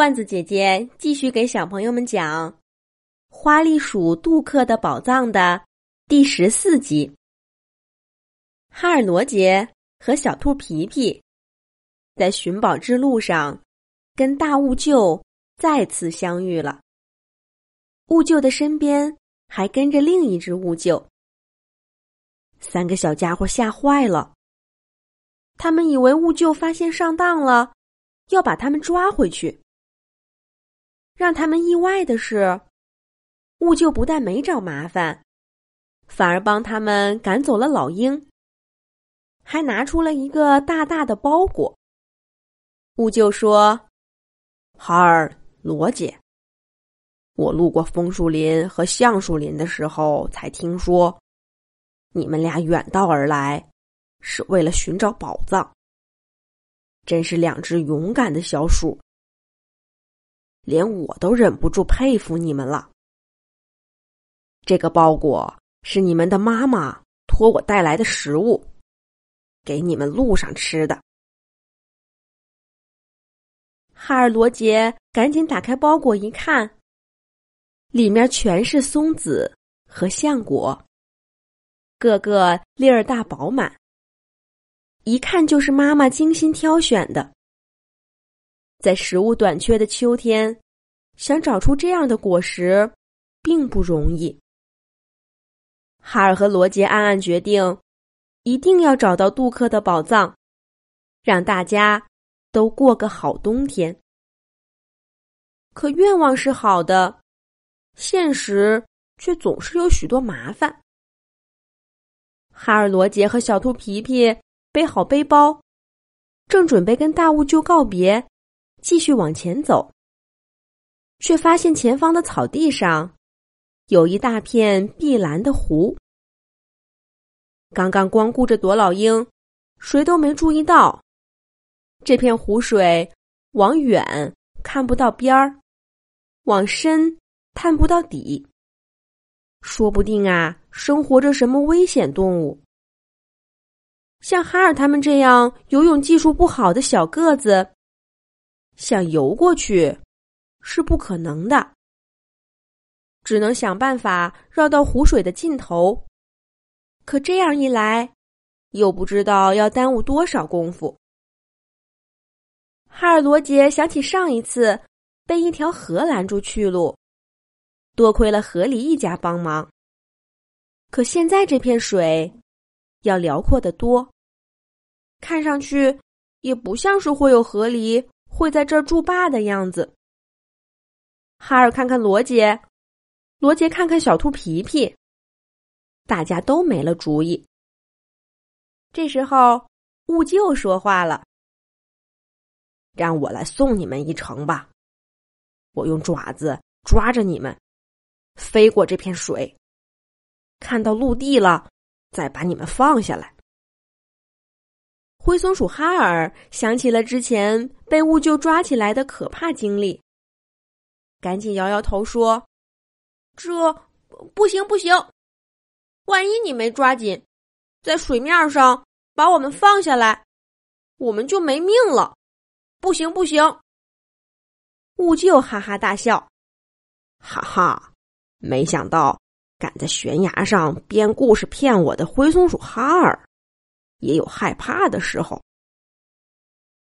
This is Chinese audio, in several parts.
罐子姐姐继续给小朋友们讲《花栗鼠杜克的宝藏》的第十四集。哈尔罗杰和小兔皮皮在寻宝之路上，跟大雾鹫再次相遇了。雾鹫的身边还跟着另一只雾鹫。三个小家伙吓坏了，他们以为雾鹫发现上当了，要把他们抓回去。让他们意外的是，雾鹫不但没找麻烦，反而帮他们赶走了老鹰，还拿出了一个大大的包裹。雾鹫说：“哈尔罗杰，我路过枫树林和橡树林的时候，才听说你们俩远道而来，是为了寻找宝藏。真是两只勇敢的小鼠。”连我都忍不住佩服你们了。这个包裹是你们的妈妈托我带来的食物，给你们路上吃的。哈尔罗杰赶紧打开包裹一看，里面全是松子和橡果，个个粒儿大饱满，一看就是妈妈精心挑选的。在食物短缺的秋天，想找出这样的果实，并不容易。哈尔和罗杰暗暗决定，一定要找到杜克的宝藏，让大家都过个好冬天。可愿望是好的，现实却总是有许多麻烦。哈尔、罗杰和小兔皮皮背好背包，正准备跟大雾鹫告别。继续往前走，却发现前方的草地上有一大片碧蓝的湖。刚刚光顾着躲老鹰，谁都没注意到，这片湖水往远看不到边儿，往深探不到底。说不定啊，生活着什么危险动物。像哈尔他们这样游泳技术不好的小个子。想游过去是不可能的，只能想办法绕到湖水的尽头。可这样一来，又不知道要耽误多少功夫。哈尔罗杰想起上一次被一条河拦住去路，多亏了河里一家帮忙。可现在这片水要辽阔得多，看上去也不像是会有河狸。会在这儿筑坝的样子。哈尔看看罗杰，罗杰看看小兔皮皮，大家都没了主意。这时候，雾鹫说话了：“让我来送你们一程吧，我用爪子抓着你们，飞过这片水，看到陆地了，再把你们放下来。”灰松鼠哈尔想起了之前被雾鹫抓起来的可怕经历，赶紧摇摇头说：“这不行不行！万一你没抓紧，在水面上把我们放下来，我们就没命了！不行不行！”雾鹫哈哈大笑：“哈哈，没想到敢在悬崖上编故事骗我的灰松鼠哈尔。”也有害怕的时候，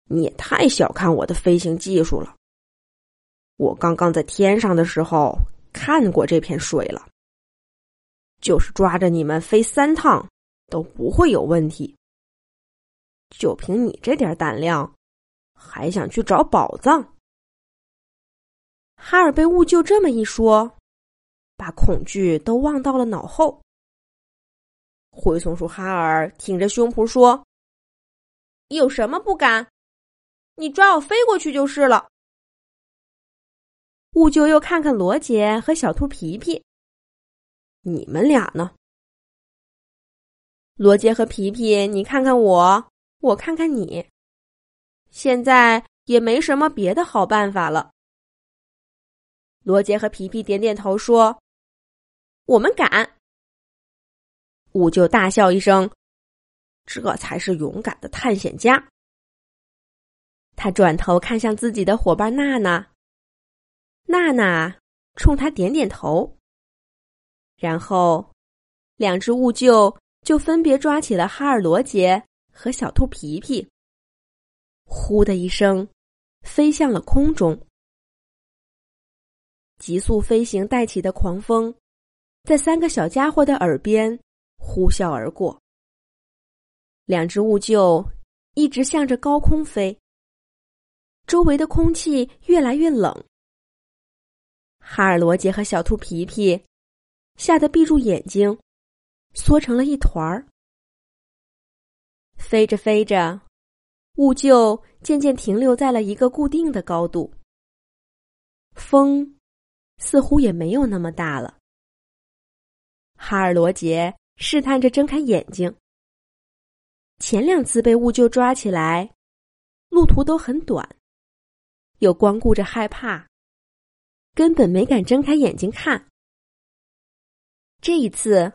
你也太小看我的飞行技术了。我刚刚在天上的时候看过这片水了，就是抓着你们飞三趟都不会有问题。就凭你这点胆量，还想去找宝藏？哈尔被雾鹫这么一说，把恐惧都忘到了脑后。灰松鼠哈尔挺着胸脯说：“有什么不敢？你抓我飞过去就是了。”雾鹫又看看罗杰和小兔皮皮，你们俩呢？罗杰和皮皮，你看看我，我看看你，现在也没什么别的好办法了。罗杰和皮皮点点头说：“我们敢。”雾鹫大笑一声，这才是勇敢的探险家。他转头看向自己的伙伴娜娜，娜娜冲他点点头，然后两只兀鹫就分别抓起了哈尔罗杰和小兔皮皮，呼的一声，飞向了空中。急速飞行带起的狂风，在三个小家伙的耳边呼啸而过。两只兀鹫一直向着高空飞，周围的空气越来越冷。哈尔罗杰和小兔皮皮吓得闭住眼睛，缩成了一团儿。飞着飞着，兀鹫渐渐停留在了一个固定的高度。风。似乎也没有那么大了。哈尔罗杰试探着睁开眼睛。前两次被兀鹫抓起来，路途都很短，又光顾着害怕，根本没敢睁开眼睛看。这一次，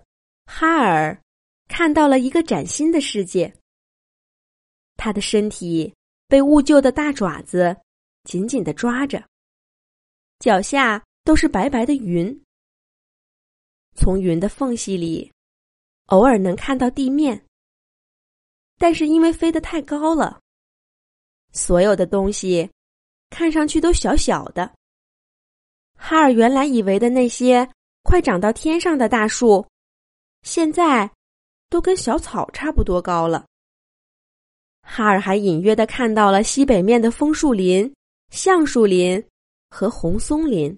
哈尔看到了一个崭新的世界。他的身体被兀鹫的大爪子紧紧的抓着，脚下。都是白白的云，从云的缝隙里，偶尔能看到地面。但是因为飞得太高了，所有的东西看上去都小小的。哈尔原来以为的那些快长到天上的大树，现在都跟小草差不多高了。哈尔还隐约的看到了西北面的枫树林、橡树林和红松林。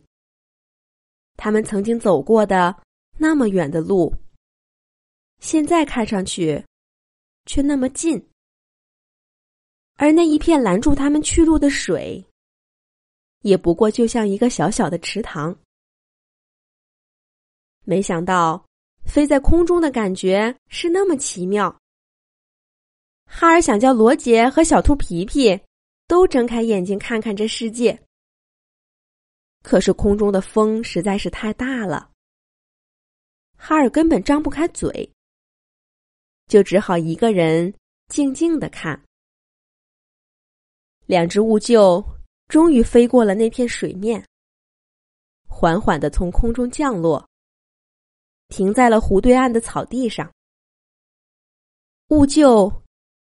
他们曾经走过的那么远的路，现在看上去却那么近。而那一片拦住他们去路的水，也不过就像一个小小的池塘。没想到飞在空中的感觉是那么奇妙。哈尔想叫罗杰和小兔皮皮都睁开眼睛看看这世界。可是空中的风实在是太大了，哈尔根本张不开嘴，就只好一个人静静的看。两只兀鹫终于飞过了那片水面，缓缓的从空中降落，停在了湖对岸的草地上。兀鹫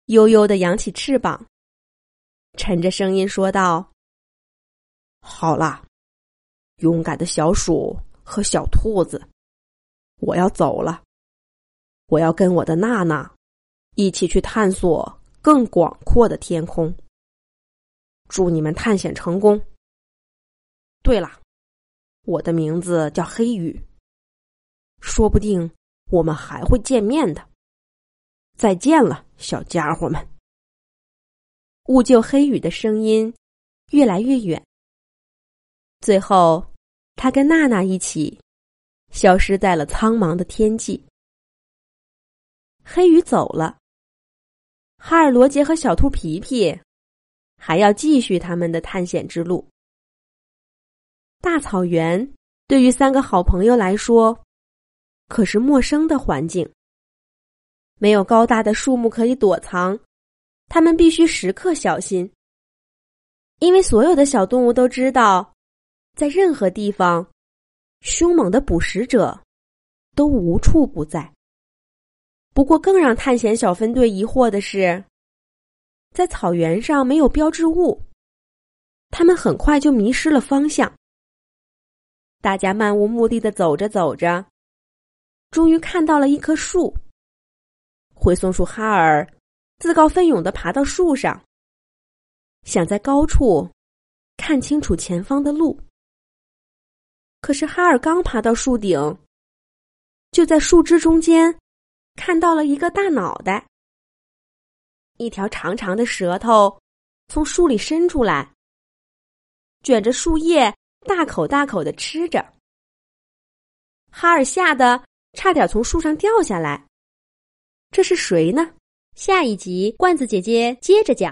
悠悠的扬起翅膀，沉着声音说道：“好了。”勇敢的小鼠和小兔子，我要走了。我要跟我的娜娜一起去探索更广阔的天空。祝你们探险成功。对了，我的名字叫黑羽，说不定我们还会见面的。再见了，小家伙们。兀鹫黑羽的声音越来越远。最后，他跟娜娜一起消失在了苍茫的天际。黑鱼走了，哈尔罗杰和小兔皮皮还要继续他们的探险之路。大草原对于三个好朋友来说，可是陌生的环境。没有高大的树木可以躲藏，他们必须时刻小心，因为所有的小动物都知道。在任何地方，凶猛的捕食者都无处不在。不过，更让探险小分队疑惑的是，在草原上没有标志物，他们很快就迷失了方向。大家漫无目的的走着走着，终于看到了一棵树。灰松鼠哈尔自告奋勇的爬到树上，想在高处看清楚前方的路。可是哈尔刚爬到树顶，就在树枝中间看到了一个大脑袋，一条长长的舌头从树里伸出来，卷着树叶大口大口的吃着。哈尔吓得差点从树上掉下来。这是谁呢？下一集罐子姐姐接着讲。